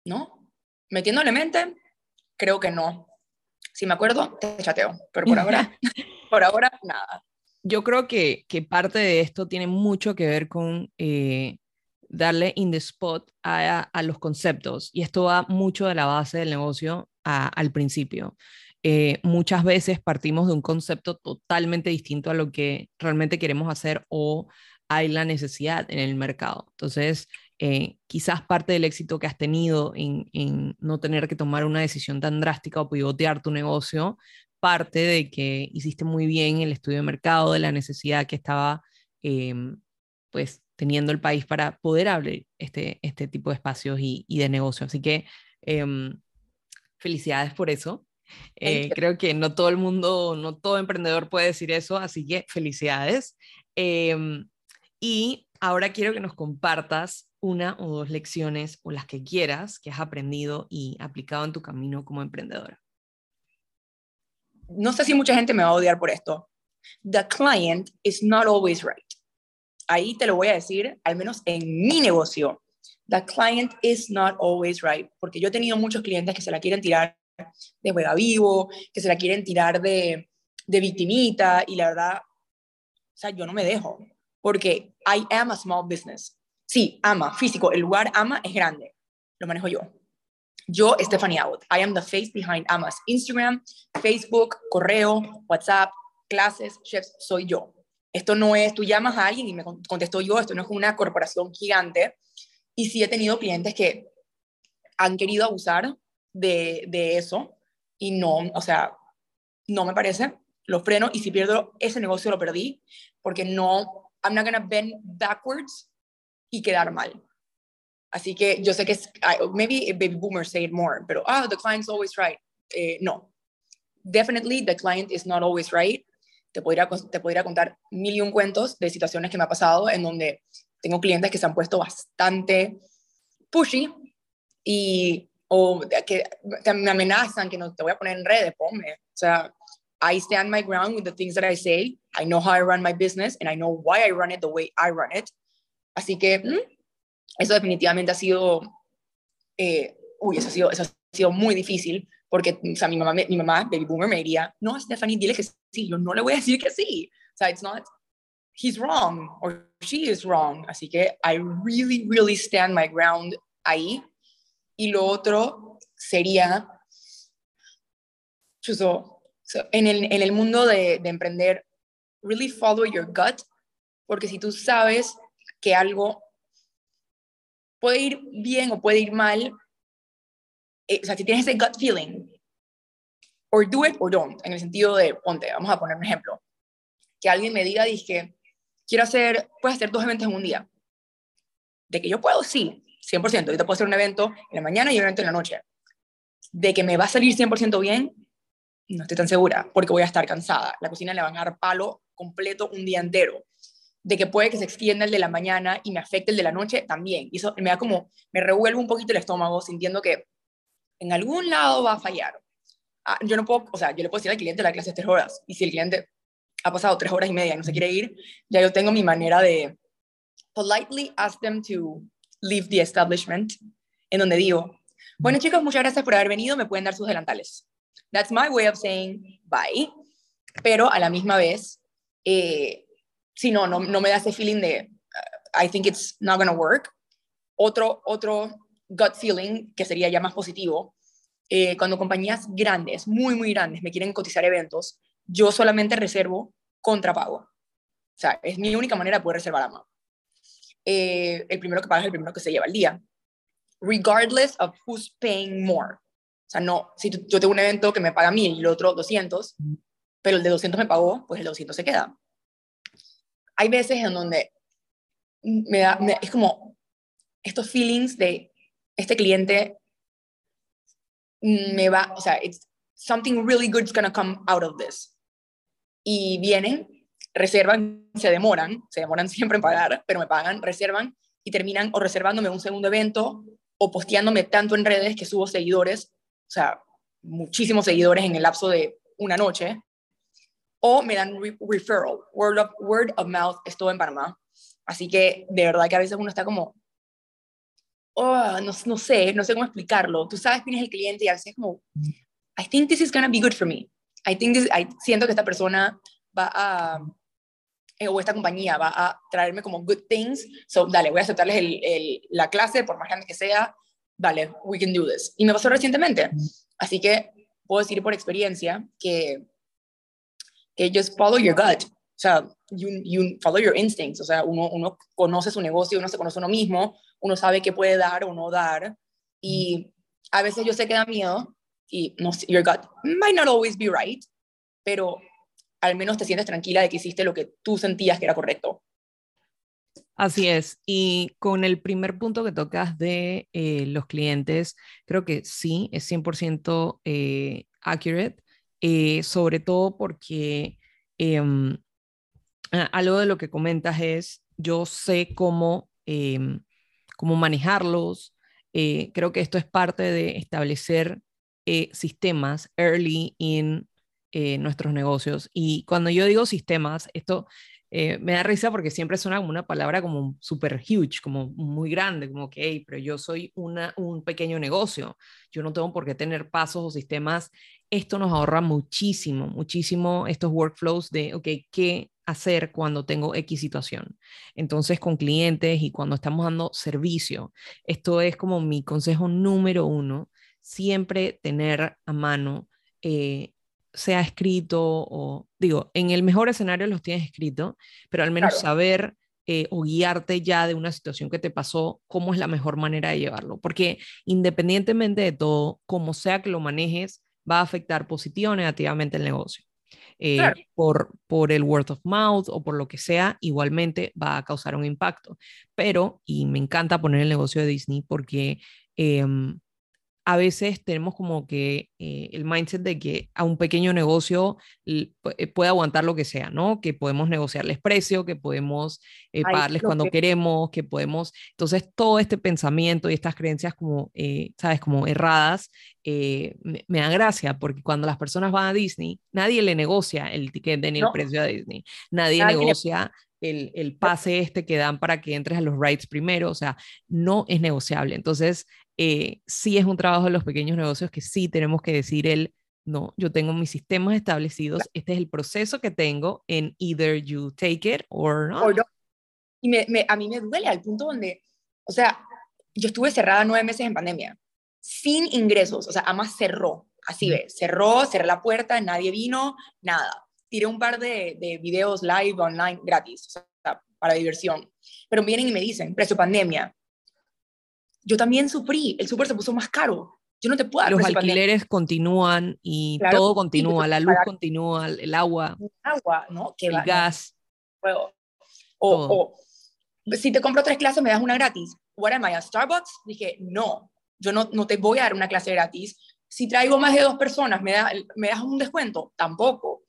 ¿No? metiéndole mente, creo que no. Si me acuerdo, te chateo, pero por ahora, *laughs* por ahora, nada. Yo creo que, que, parte de esto tiene mucho que ver con eh, darle in the spot a, a, los conceptos, y esto va mucho de la base del negocio a, al principio. Eh, muchas veces partimos de un concepto totalmente distinto a lo que realmente queremos hacer o hay la necesidad en el mercado. Entonces, eh, quizás parte del éxito que has tenido en, no tener que tomar una decisión tan drástica o pivotear tu negocio, parte de que hiciste muy bien el estudio de mercado, de la necesidad que estaba em, pues teniendo el país para poder abrir este, este tipo de espacios y, de negocio. Así que em, felicidades por eso. Eh, creo que no todo el mundo, no todo emprendedor puede decir eso, así que felicidades. Em, y ahora quiero que nos compartas una o dos lecciones o las que quieras que has aprendido y aplicado en tu camino como emprendedora? No sé si mucha gente me va a odiar por esto. The client is not always right. Ahí te lo voy a decir, al menos en mi negocio. The client is not always right. Porque yo he tenido muchos clientes que se la quieren tirar de juega vivo, que se la quieren tirar de, de victimita y la verdad, o sea, yo no me dejo. Porque I am a small business. Sí, ama, físico, el lugar ama es grande. Lo manejo yo. Yo, Stephanie Out. I am the face behind Ama's Instagram, Facebook, correo, WhatsApp, clases, chefs, soy yo. Esto no es, tú llamas a alguien y me contesto yo, esto no es una corporación gigante. Y sí he tenido clientes que han querido abusar de, de eso y no, o sea, no me parece, lo freno y si pierdo ese negocio lo perdí porque no, I'm not gonna bend backwards y quedar mal. Así que yo sé que es, maybe baby boomers say it more, pero, ah, the client's always right. Eh, no. Definitely the client is not always right. Te podría, te podría contar mil y un cuentos de situaciones que me ha pasado en donde tengo clientes que se han puesto bastante pushy y o que, me amenazan que no te voy a poner en redes, ponme. O sea, I stand my ground with the things that I say. I know how I run my business and I know why I run it the way I run it. Así que mm, eso definitivamente ha sido, eh, uy, eso ha sido, eso ha sido muy difícil porque, o sea, mi mamá, mi mamá, baby boomer, me diría, no, Stephanie, dile que sí, yo no le voy a decir que sí. O sea, it's not, he's wrong or she is wrong. Así que I really, really stand my ground ahí. Y lo otro sería, chuso, en, el, en el mundo de, de emprender, really follow your gut, porque si tú sabes que algo puede ir bien o puede ir mal, eh, o sea, si tienes ese gut feeling, or do it or don't, en el sentido de, ponte, vamos a poner un ejemplo, que alguien me diga, dije, quiero hacer, puedes hacer dos eventos en un día. De que yo puedo, sí, 100%. Ahorita puedo hacer un evento en la mañana y un evento en la noche. De que me va a salir 100% bien, no estoy tan segura, porque voy a estar cansada. La cocina le van a dar palo completo un día entero. De que puede que se extienda el de la mañana y me afecte el de la noche también. Y eso me da como, me revuelvo un poquito el estómago sintiendo que en algún lado va a fallar. Ah, yo no puedo, o sea, yo le puedo decir al cliente la clase es tres horas. Y si el cliente ha pasado tres horas y media y no se quiere ir, ya yo tengo mi manera de politely ask them to leave the establishment, en donde digo, bueno chicos, muchas gracias por haber venido, me pueden dar sus delantales. That's my way of saying bye, pero a la misma vez, eh, si no, no, no me da ese feeling de, uh, I think it's not to work. Otro, otro gut feeling que sería ya más positivo, eh, cuando compañías grandes, muy, muy grandes, me quieren cotizar eventos, yo solamente reservo contrapago. O sea, es mi única manera de poder reservar AMA. Eh, el primero que paga es el primero que se lleva el día. Regardless of who's paying more. O sea, no, si yo tengo un evento que me paga mil y el otro 200, pero el de 200 me pagó, pues el de 200 se queda. Hay veces en donde me da, es como estos feelings de este cliente me va, o sea, it's something really good is going to come out of this. Y vienen, reservan, se demoran, se demoran *laughs* siempre en pagar, pero me pagan, reservan y terminan o reservándome un segundo evento o posteándome tanto en redes que subo seguidores, o sea, muchísimos seguidores en el lapso de una noche, o me dan referral, word of, word of mouth, es todo en Panamá. Así que de verdad que a veces uno está como, oh, no, no sé, no sé cómo explicarlo. Tú sabes quién es el cliente y a veces es como, I think this is going to be good for me. I think siento que esta persona va a, eh, o esta compañía va a traerme como good things, so dale, voy a aceptarles el, la clase, por más grande que sea, dale, we can do this. Y me pasó recientemente, así que puedo decir por experiencia que, que just follow your gut, o sea, you, you follow your instincts, o sea, uno, uno conoce su negocio, uno se conoce uno mismo, uno sabe qué puede dar o no dar, y a veces yo sé que da miedo, y no, your gut might not always be right, pero al menos te sientes tranquila de que hiciste lo que tú sentías que era correcto. Así es. Y con el primer punto que tocas de eh, los clientes, creo que sí, es 100% eh, accurate, eh, sobre todo porque em, algo de lo que comentas es, yo sé cómo, em, cómo manejarlos. creo que esto es parte de establecer eh, sistemas early in eh, nuestros negocios. Y cuando yo digo sistemas, esto eh, me da risa porque siempre suena como una palabra como super huge, como muy grande, como que, pero yo soy una, un pequeño negocio, yo no tengo por qué tener pasos o sistemas. Esto nos ahorra muchísimo, muchísimo estos workflows de, ok, ¿qué hacer cuando tengo X situación? Entonces, con clientes y cuando estamos dando servicio, esto es como mi consejo número uno siempre tener a mano, eh, sea escrito o, digo, en el mejor escenario los tienes escrito, pero al menos saber eh, o guiarte ya de una situación que te pasó, cómo es la mejor manera de llevarlo. Porque independientemente de todo, como sea que lo manejes, va a afectar positiva o negativamente el negocio. eh, por, por el word of mouth o por lo que sea, igualmente va a causar un impacto. Pero, y me encanta poner el negocio de Disney porque... Em, a veces tenemos como que eh, el mindset de que a un pequeño negocio eh, puede aguantar lo que sea, ¿no? Que podemos negociarles precio, que podemos eh, pagarles cuando queremos, que podemos... Entonces, todo este pensamiento y estas creencias como, ¿sabes? Como erradas, me, da gracia, porque cuando las personas van a Disney, nadie le negocia el ticket ni el precio a Disney, nadie, negocia el, el, pase este que dan para que entres a los rides primero, o sea, no es negociable. Entonces, eh, sí es un trabajo de los pequeños negocios que sí tenemos que decir el, no, yo tengo mis sistemas establecidos, este es el proceso que tengo en either you take it or not. Y me, a mí me duele al punto donde, o sea, yo estuve cerrada nueve meses en pandemia, sin ingresos, o sea, además cerró, así ve, cerró, cerré la puerta, nadie vino, nada. Tiré un par de, de videos live online gratis, o sea, para diversión. Pero vienen y me dicen, precio pandemia, yo también sufrí, el súper se puso más caro. Yo no te puedo Los alquileres continúan y todo continúa, la luz continúa, el agua. El agua, ¿no? el gas. O, o, si te compro tres clases, me das una gratis. What am I, a Starbucks? Dije, no, yo no, no te voy a dar una clase gratis. Si traigo más de dos personas, ¿me, da, ¿me das un descuento? Tampoco. O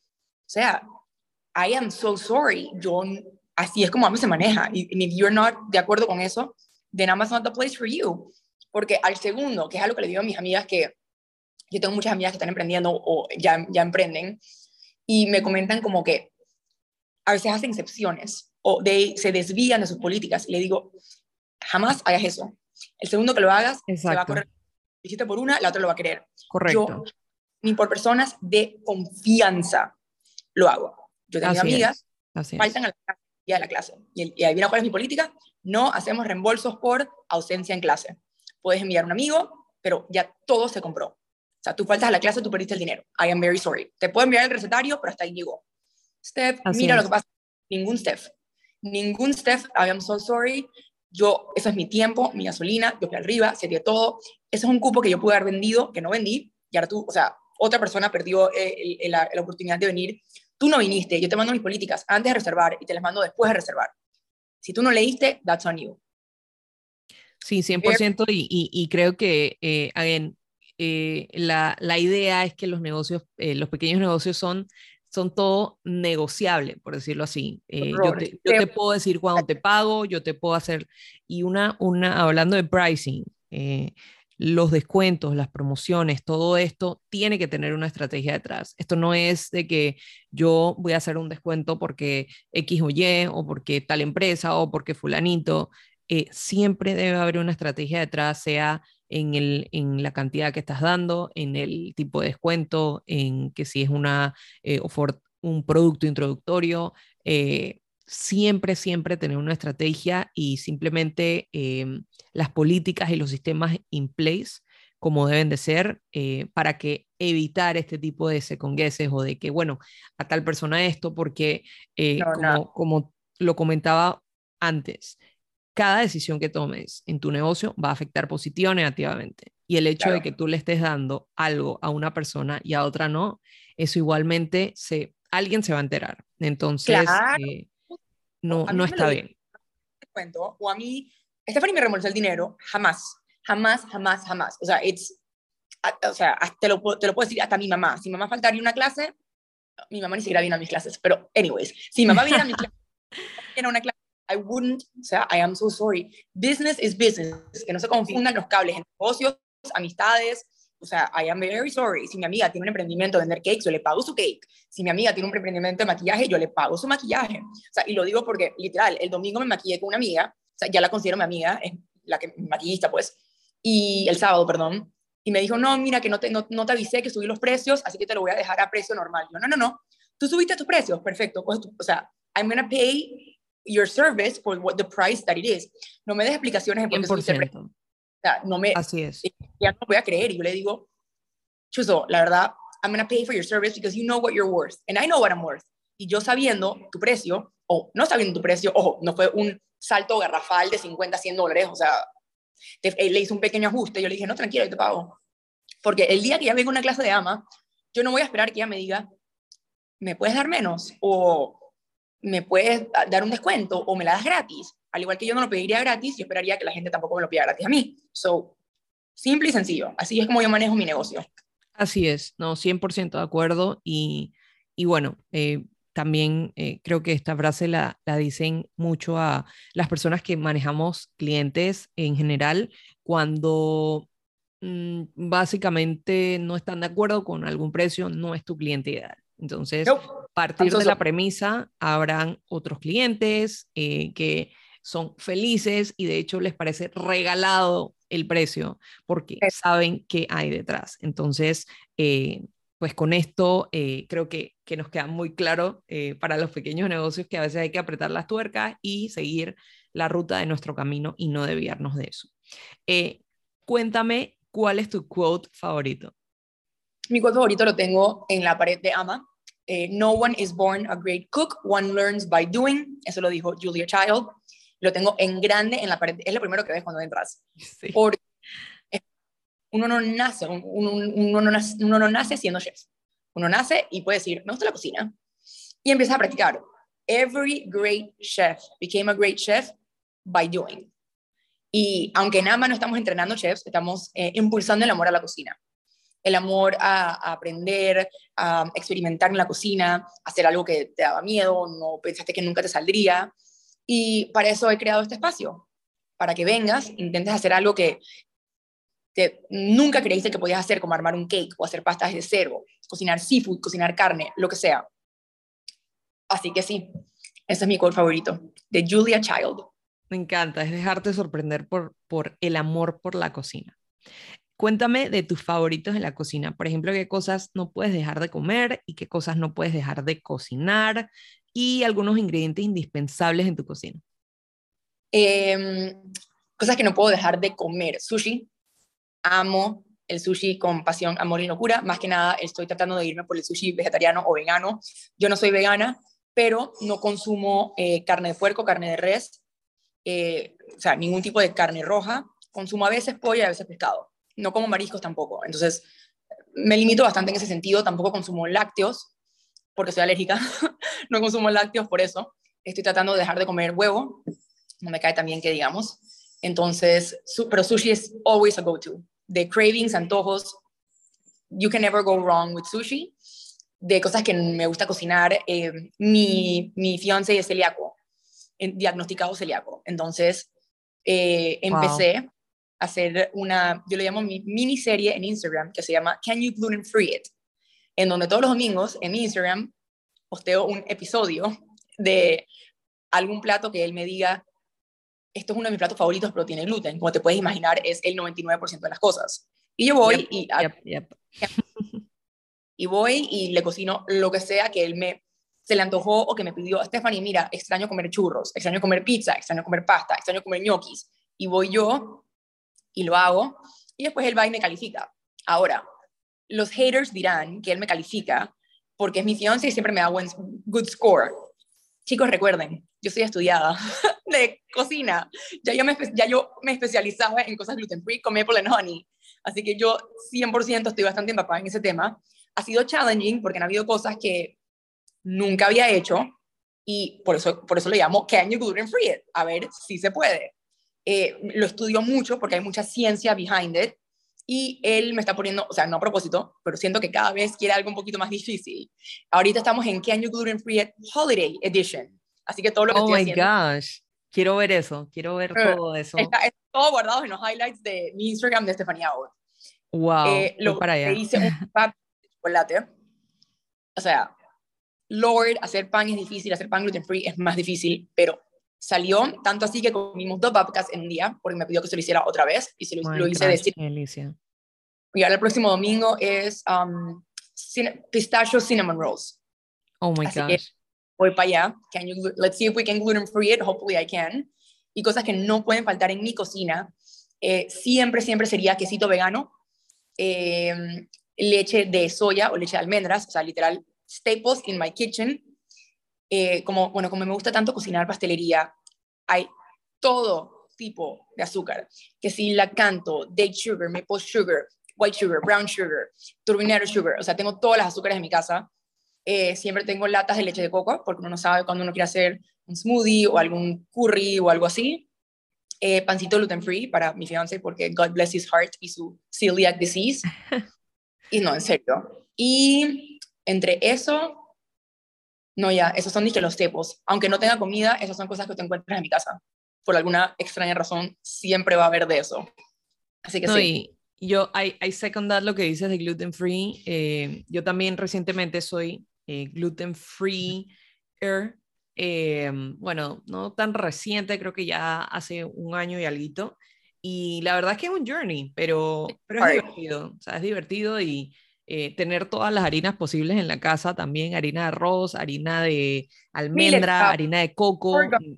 sea, I am so sorry. Yo, así es como a mí se maneja. Y if you're not de acuerdo con eso, then Amazon not the place for you. Porque al segundo, que es algo que le digo a mis amigas que yo tengo muchas amigas que están emprendiendo o ya, ya emprenden y me comentan como que a veces hacen excepciones o de, se desvían de sus políticas y le digo, jamás hagas eso. El segundo que lo hagas, se va a correr. Hiciste por una, la otra lo va a querer. Correcto. Yo, ni por personas de confianza lo hago. Yo tengo amigas, faltan a la, de la clase. Y, y adivina cuál es mi política, no hacemos reembolsos por ausencia en clase. Puedes enviar un amigo, pero ya todo se compró. O sea, tú faltas a la clase, tú perdiste el dinero. I am very sorry. Te puedo enviar el recetario, pero hasta ahí llegó. Steph, mira lo que pasa. Ningún Steph. Ningún Steph, I am so sorry. Yo, eso es mi tiempo, mi gasolina, yo fui arriba, se dio todo. Ese es un cupo que yo pude haber vendido, que no vendí, y ahora tú, o sea, otra persona perdió eh, la, la oportunidad de venir. Tú no viniste, yo te mando mis políticas antes de reservar y te las mando después de reservar. Si tú no leíste, that's on you. Sí, 100% y, y, y creo que, eh, again, eh, la, la, idea es que los negocios, eh, los pequeños negocios son, son todo negociable, por decirlo así. Eh, yo, te, yo, te, puedo decir cuándo te pago, yo te puedo hacer, y una, una hablando de pricing, eh, los descuentos, las promociones, todo esto tiene que tener una estrategia detrás. Esto no es de que yo voy a hacer un descuento porque X o Y o porque tal empresa o porque fulanito. Eh, siempre debe haber una estrategia detrás, sea en, el, en la cantidad que estás dando, en el tipo de descuento, en que si es una, eh, un producto introductorio. Eh, siempre, siempre tener una estrategia y simplemente eh, las políticas y los sistemas in place como deben de ser eh, para que evitar este tipo de secongueses o de que, bueno, a tal persona esto, porque eh, no, como, no. como lo comentaba antes, cada decisión que tomes en tu negocio va a afectar positiva o negativamente. Y el hecho claro. de que tú le estés dando algo a una persona y a otra no, eso igualmente se, alguien se va a enterar. Entonces, claro. eh, no, no está bien. Cuento, o a mí, Stephanie me reembolsó el dinero, jamás, jamás, jamás, jamás. O sea, it's, o sea, te lo, te lo puedo decir hasta mi mamá. Si mi mamá faltaría una clase, mi mamá ni siquiera viene a mis clases, pero anyways, si mi mamá viene a *laughs* mi clase, en una clase, I wouldn't, o sea, I am so sorry. Business is business, que no se confundan los cables en negocios, amistades, o sea, I am very sorry. Si mi amiga tiene un emprendimiento de vender cakes, yo le pago su cake. Si mi amiga tiene un emprendimiento de maquillaje, yo le pago su maquillaje. O sea, y lo digo porque, literal, el domingo me maquillé con una amiga, o sea, ya la considero mi amiga, es la que maquillista, pues, y el sábado, perdón, y me dijo, no, mira, que no te, no, no te avisé que subí los precios, así que te lo voy a dejar a precio normal. Yo, no, no, no, tú subiste tus precios, perfecto. Pues, o sea, I'm to pay your service for what the price that it is. No me des explicaciones en por qué subiste. O sea, no me, Así es. Ya no voy a creer. Y yo le digo, Chuzo, la verdad, I'm going to pay for your service because you know what you're worth. And I know what I'm worth. Y yo sabiendo tu precio, o no sabiendo tu precio, ojo, no fue un salto garrafal de 50 a 100 dólares, o sea, te, le hice un pequeño ajuste. Yo le dije, no, tranquilo, yo te pago. Porque el día que ya venga una clase de ama, yo no voy a esperar que ella me diga, ¿me puedes dar menos? O ¿me puedes dar un descuento? O me la das gratis. Al igual que yo no lo pediría gratis, yo esperaría que la gente tampoco me lo pida gratis a mí. So, simple y sencillo. Así es como yo manejo mi negocio. Así es, no, 100% de acuerdo. Y, y bueno, eh, también eh, creo que esta frase la, la dicen mucho a las personas que manejamos clientes en general cuando mm, básicamente no están de acuerdo con algún precio, no es tu cliente ideal. Entonces, partir de la premisa, habrán otros clientes eh, que son felices y de hecho les parece regalado el precio porque saben qué hay detrás. Entonces, eh, pues con esto eh, creo que, que, nos queda muy claro para los pequeños negocios que a veces hay que apretar las tuercas y seguir la ruta de nuestro camino y no desviarnos de eso. cuéntame cuál es tu quote favorito. Mi quote favorito lo tengo en la pared de Ama, eh, no one is born a great cook, one learns by doing. Eso lo dijo Julia Child. Lo tengo en grande en la pared. Es lo primero que ves cuando entras. Porque uno no nace, uno, no nace, uno no nace siendo chef. Uno nace y puede decir, me gusta la cocina. Y empieza a practicar. Every great chef became a great chef by doing. Y aunque en AMA no estamos entrenando chefs, estamos eh, impulsando el amor a la cocina el amor a, aprender, a experimentar en la cocina, hacer algo que te daba miedo, no pensaste que nunca te saldría. Y para eso he creado este espacio, para que vengas, intentes hacer algo que nunca creíste que podías hacer, como armar un cake o hacer pastas de cero, cocinar seafood, cocinar carne, lo que sea. Así que sí, ese es mi quote favorito, de Julia Child. Me encanta, es dejarte sorprender por, por el amor por la cocina. Cuéntame de tus favoritos en la cocina. Por ejemplo, qué cosas no puedes dejar de comer y qué cosas no puedes dejar de cocinar y algunos ingredientes indispensables en tu cocina. Em, cosas que no puedo dejar de comer. Sushi. Amo el sushi con pasión, amor y locura. Más que nada estoy tratando de irme por el sushi vegetariano o vegano. Yo no soy vegana, pero no consumo eh, carne de puerco, carne de res, eh, o sea, ningún tipo de carne roja. Consumo a veces pollo y a veces pescado no como mariscos tampoco. Entonces, me limito bastante en ese sentido. Tampoco consumo lácteos, porque soy alérgica. *laughs* no consumo lácteos por eso. Estoy tratando de dejar de comer huevo. No me cae tan bien que digamos. Entonces, pero sushi es always a go-to. De cravings, antojos, you can never go wrong with sushi. De cosas que me gusta cocinar, eh, mi, mi fiance es celíaco, diagnosticado celíaco. Entonces, eh, empecé hacer una, yo le llamo mi miniserie en Instagram que se llama Can You Gluten Free It? En donde todos los domingos en Instagram posteo un episodio de algún plato que él me diga, esto es uno de mis platos favoritos, pero tiene gluten. Como te puedes imaginar, es el 99% de las cosas. Y yo voy y, *laughs* y voy y le cocino lo que sea que él me se le antojó o que me pidió, Stephanie, mira, extraño comer churros, extraño comer pizza, extraño comer pasta, extraño comer ñoquis. Y voy yo y lo hago, y después él va y me califica. Ahora, los haters dirán que él me califica porque es mi fiancé y siempre me da buen good score. Chicos, recuerden, yo soy estudiada *laughs* de cocina. Ya yo, me, ya yo me especializaba en cosas gluten free con maple and honey. Así que yo 100% estoy bastante empapada en ese tema. Ha sido challenging porque han habido cosas que nunca había hecho y por eso, por eso le llamo Can You Gluten Free It? A ver si se puede. Eh, lo estudio mucho porque hay mucha ciencia behind it y él me está poniendo, o sea, no a propósito, pero siento que cada vez quiere algo un poquito más *laughs* difícil. Ahorita estamos en Can You Gluten Free Holiday Edition, así que todo lo que oh estoy my gosh, quiero ver eso, quiero ver eh, todo eso. Está, todo guardado en los highlights de mi Instagram de Estefanía Wood. Wow, eh, lo para allá. hice un *laughs* pan de chocolate. O sea, Lord, hacer pan es difícil, hacer pan gluten free es más difícil, pero salió, tanto así que comimos dos babkas en un día, porque me pidió que se lo hiciera otra vez, y se lo, hice decir. Y ahora el próximo domingo es um, pistachio cinnamon rolls. Oh my gosh. voy para allá. Can you, let's see if we can gluten free it. Hopefully I can. Y cosas que no pueden faltar en mi cocina. Eh, siempre, siempre sería quesito vegano, eh, leche de soya o leche de almendras, o sea, literal, staples in my kitchen. Eh, como, bueno, como me gusta tanto cocinar pastelería, hay todo tipo de azúcar, que si la canto, date sugar, maple sugar, white sugar, brown sugar, turbinado sugar, o sea, tengo todas las azúcares en mi casa Eh, siempre tengo latas de leche de coco, porque uno no sabe cuando uno quiere hacer un smoothie o algún curry o algo así. Eh, pancito gluten free para mi fiance, porque God bless his heart y su celiac disease. *laughs* y no, en serio. Y entre eso, no ya, esos son que los tepos. Aunque no tenga comida, esas son cosas que te encuentras en mi casa. Por alguna extraña razón, siempre va a haber de eso. Así que sí. yo, I, I second lo que dices de gluten free. Eh, yo también recientemente soy eh, gluten free. Eh, bueno, no tan reciente, creo que ya hace un año y algo. Y la verdad es que es un journey, pero, pero es divertido. O sea, es divertido y eh, tener todas las harinas posibles en la casa también, harina de arroz, harina de almendra, harina de coco. Mm.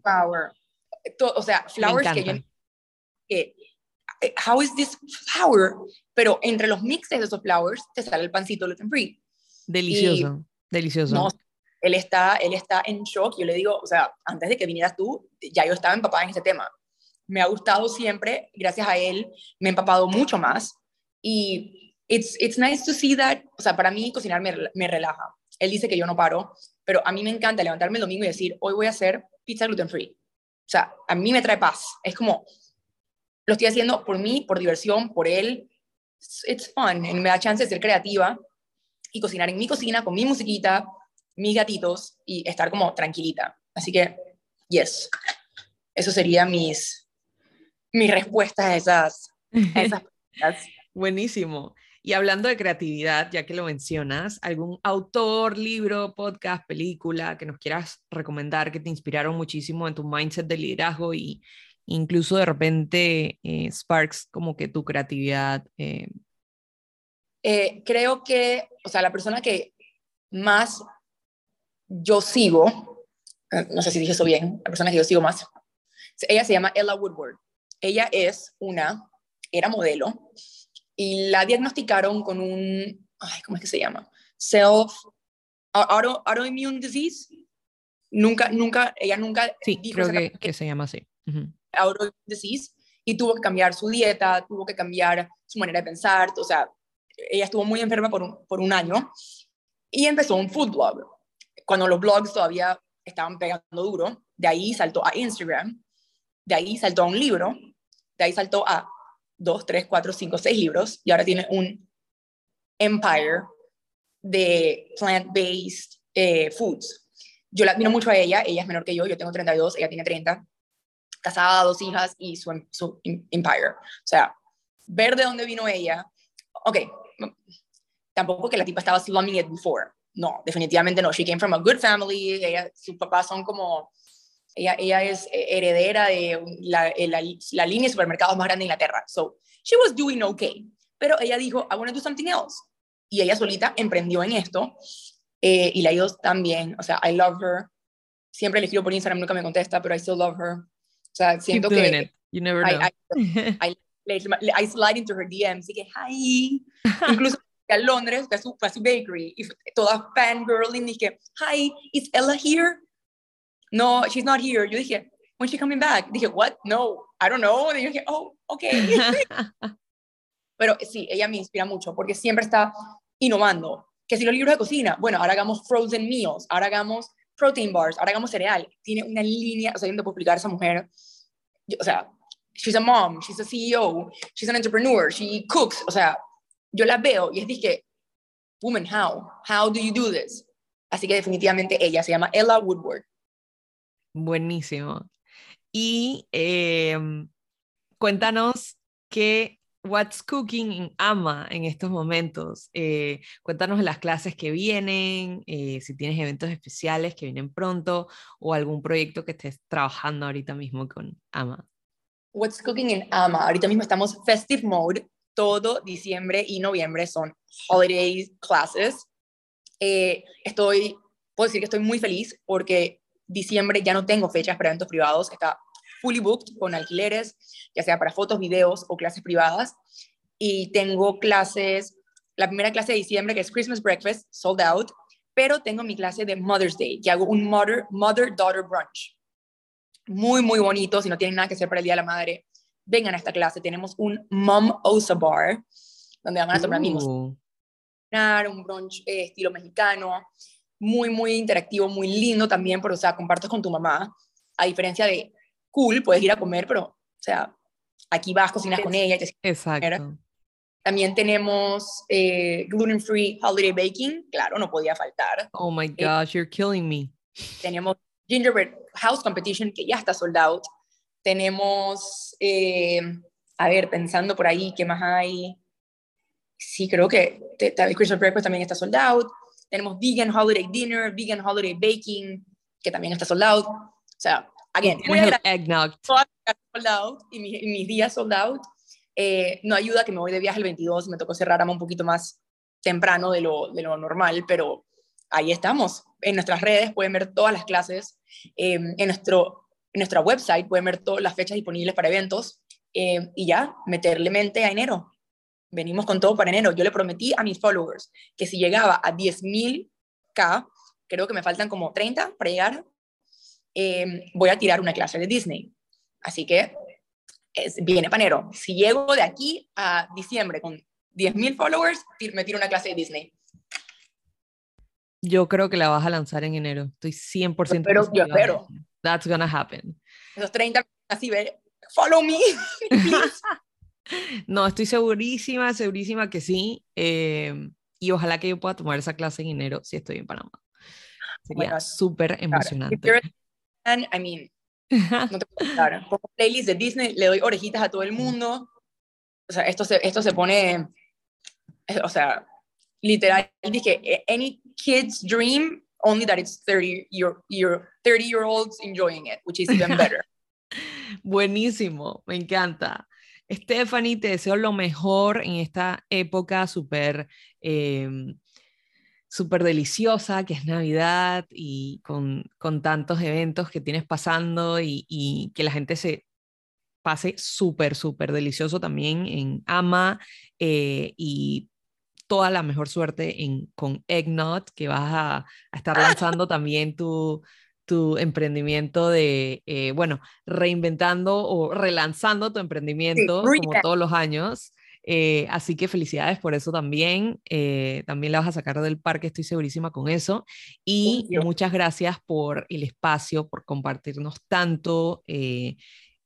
O sea, flowers que yo... Eh, how is this flour? Pero entre los mixes de esos flowers te sale el pancito gluten free. Delicioso, delicioso. No, él está, él está en shock. Yo le digo, o sea, antes de que vinieras tú, ya yo estaba empapada en ese tema. Me ha gustado siempre, gracias a él, me he empapado mucho más. Y it's, it's nice to see that, o sea, para mí cocinar me, me relaja. Él dice que yo no paro, pero a mí me encanta levantarme el domingo y decir, hoy voy a hacer pizza gluten free. O sea, a mí me trae paz. Es como, lo estoy haciendo por mí, por diversión, por él. It's, fun, y me da chance de ser creativa y cocinar en mi cocina con mi musiquita, mis gatitos y estar como tranquilita. Así que, yes, eso sería mis, mis respuestas a esas, a esas *laughs* Buenísimo. Y hablando de creatividad, ya que lo mencionas, ¿algún autor, libro, podcast, película que nos quieras recomendar que te inspiraron muchísimo en tu mindset de liderazgo y incluso de repente eh, sparks como que tu creatividad? Eh? Eh, creo que, o sea, la persona que más yo sigo, no sé si dije eso bien, la persona que yo sigo más, ella se llama Ella Woodward. Ella es una, era modelo, y la diagnosticaron con un, ay, ¿cómo es que se llama? Self, auto, autoimmune disease. Nunca, nunca, ella nunca sí, creo que, que, se llama así. Autoimmune disease. Y tuvo que cambiar su dieta, tuvo que cambiar su manera de pensar, o sea, ella estuvo muy enferma por un, por un año y empezó un food blog. Cuando los blogs todavía estaban pegando duro, de ahí saltó a Instagram, de ahí saltó a un libro, de ahí saltó a dos, tres, cuatro, cinco, seis libros y ahora tiene un empire de plant-based eh, foods. Yo la admiro mucho a ella, ella es menor que yo, yo tengo 32, ella tiene 30, casada, dos hijas y su, su empire. O sea, ver de dónde vino ella, ok, tampoco que la tipa estaba slumming it before, no, definitivamente no, she came from a good family, ella, sus papás son como ella, ella es eh, heredera de la, eh, la, la, línea de supermercados más grande de Inglaterra. So, she was doing okay. Pero ella dijo, I want to do something else. Y ella solita emprendió en esto. Eh, y la ido también. O sea, I love her. Siempre le escribo por Instagram, nunca me contesta, pero I still love her. O sea, siento Keep que... It. You never know. I, I, I, slide into her DMs y que, hi. Incluso a Londres, fue a su, fue a su bakery, y toda fangirling, y hi, is Ella here? No, she's not here. Yo dije, when she coming back? Dije, what? No, I don't know. Y yo dije, oh, ok. *laughs* Pero sí, ella me inspira mucho porque siempre está innovando. Que si los libros de cocina, bueno, ahora hagamos frozen meals, ahora hagamos protein bars, ahora hagamos cereal. Tiene una línea, o sea, yo no puedo explicar a esa mujer. o sea, she's a mom, she's a CEO, she's an entrepreneur, she cooks. O sea, yo la veo y es dije, woman, how? How do you do this? Así que definitivamente ella se llama Ella Woodward. Buenísimo. Y em, cuéntanos qué What's Cooking in AMA en estos momentos. Eh, cuéntanos las clases que vienen, eh, si tienes eventos especiales que vienen pronto o algún proyecto que estés trabajando ahorita mismo con AMA. What's Cooking in AMA. Ahorita mismo estamos festive mode. Todo diciembre y noviembre son holiday classes. Eh, estoy, puedo decir que estoy muy feliz porque diciembre ya no tengo fechas para eventos privados, está fully booked con alquileres, ya sea para fotos, videos o clases privadas. Y tengo clases, la primera clase de diciembre que es Christmas Breakfast, sold out, pero tengo mi clase de Mother's Day, que hago un Mother-Daughter mother Brunch. Muy, muy bonito, si no tienen nada que hacer para el Día de la Madre, vengan a esta clase. Tenemos un Mom Osa Bar, donde van a tomar uh. un brunch eh, estilo mexicano, muy, muy interactivo, muy lindo también, pero, o sea, compartes con tu mamá, a diferencia de cool, puedes ir a comer, pero, o sea, aquí vas, cocinas con ella. Exacto. También tenemos eh, gluten free holiday baking, claro, no podía faltar. Oh my eh, gosh, you're killing me. Tenemos gingerbread house competition que ya está sold out. Tenemos, eh, a ver, pensando por ahí, ¿qué más hay? Sí, creo que Christmas breakfast también está sold out. Tenemos vegan holiday dinner, vegan holiday baking, que también está sold out. O sea, again, a eggnog. sold out y mis días sold out eh, no ayuda que me voy de viaje el 22, me tocó cerrar un poquito más temprano de lo, de lo normal, pero ahí estamos. En nuestras redes pueden ver todas las clases, eh, en, nuestro, en nuestra website pueden ver todas las fechas disponibles para eventos eh, y ya, meterle mente a enero. Venimos con todo para enero. Yo le prometí a mis followers que si llegaba a 10.000K, creo que me faltan como 30 para llegar, voy a tirar una clase de Disney. Así que viene panero. Si llego de aquí a diciembre con 10.000 followers, me tiro una clase de Disney. Yo creo que la vas a lanzar en enero. Estoy 100% Pero yo espero. That's gonna happen. Esos 30 así ve, follow me. *laughs* no, estoy segurísima, segurísima que sí. Eh, y ojalá que yo pueda tomar esa clase en enero si estoy en Panamá. Sería súper emocionante. I mean, no te puedo contar. *laughs* Pongo playlist de Disney, le doy orejitas a todo el mundo. O sea, esto se, esto se pone, o sea, literal, dije, eh, any kid's dream, only that it's 30 year, year, 30 year olds enjoying it, which is even *laughs* better. Buenísimo, me encanta. Stephanie, te deseo lo mejor en esta época súper eh, súper deliciosa, que es Navidad y con, con, tantos eventos que tienes pasando y, y que la gente se pase súper, súper delicioso también en AMA eh, y toda la mejor suerte en, con Eggnot, que vas a, a estar *laughs* lanzando también tu, tu emprendimiento de, eh, bueno, reinventando o relanzando tu emprendimiento como todos los años. Eh, así que felicidades por eso también. Eh, también la vas a sacar del parque, estoy segurísima con eso. Y muchas gracias por el espacio, por compartirnos tanto.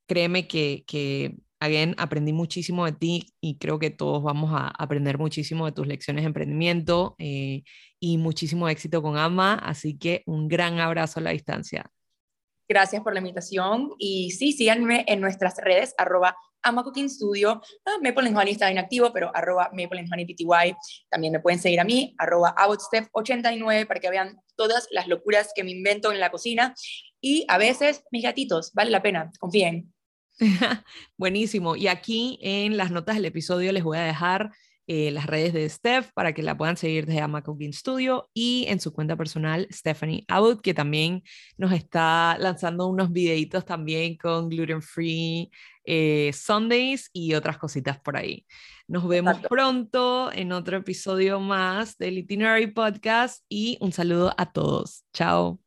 Créeme que, que, again, aprendí muchísimo de ti y creo que todos vamos a aprender muchísimo de tus lecciones de emprendimiento y muchísimo éxito con AMA. Así que un gran abrazo a la distancia. Gracias por la invitación y sí, síganme en nuestras redes, arroba Ama Cooking Studio, ah, Maple Honey está inactivo, pero arroba Maple Honey PTY, también me pueden seguir a mí, arroba 89 para que vean todas las locuras que me invento en la cocina y a veces mis gatitos, vale la pena, confíen. *laughs* Buenísimo, y aquí en las notas del episodio les voy a dejar eh, las redes de Steph para que la puedan seguir desde Ama Cooking Studio y en su cuenta personal Stephanie Out, que también nos está lanzando unos videitos también con gluten free eh, Sundays y otras cositas por ahí. Nos vemos pronto en otro episodio más del Itinerary Podcast y un saludo a todos. Chao.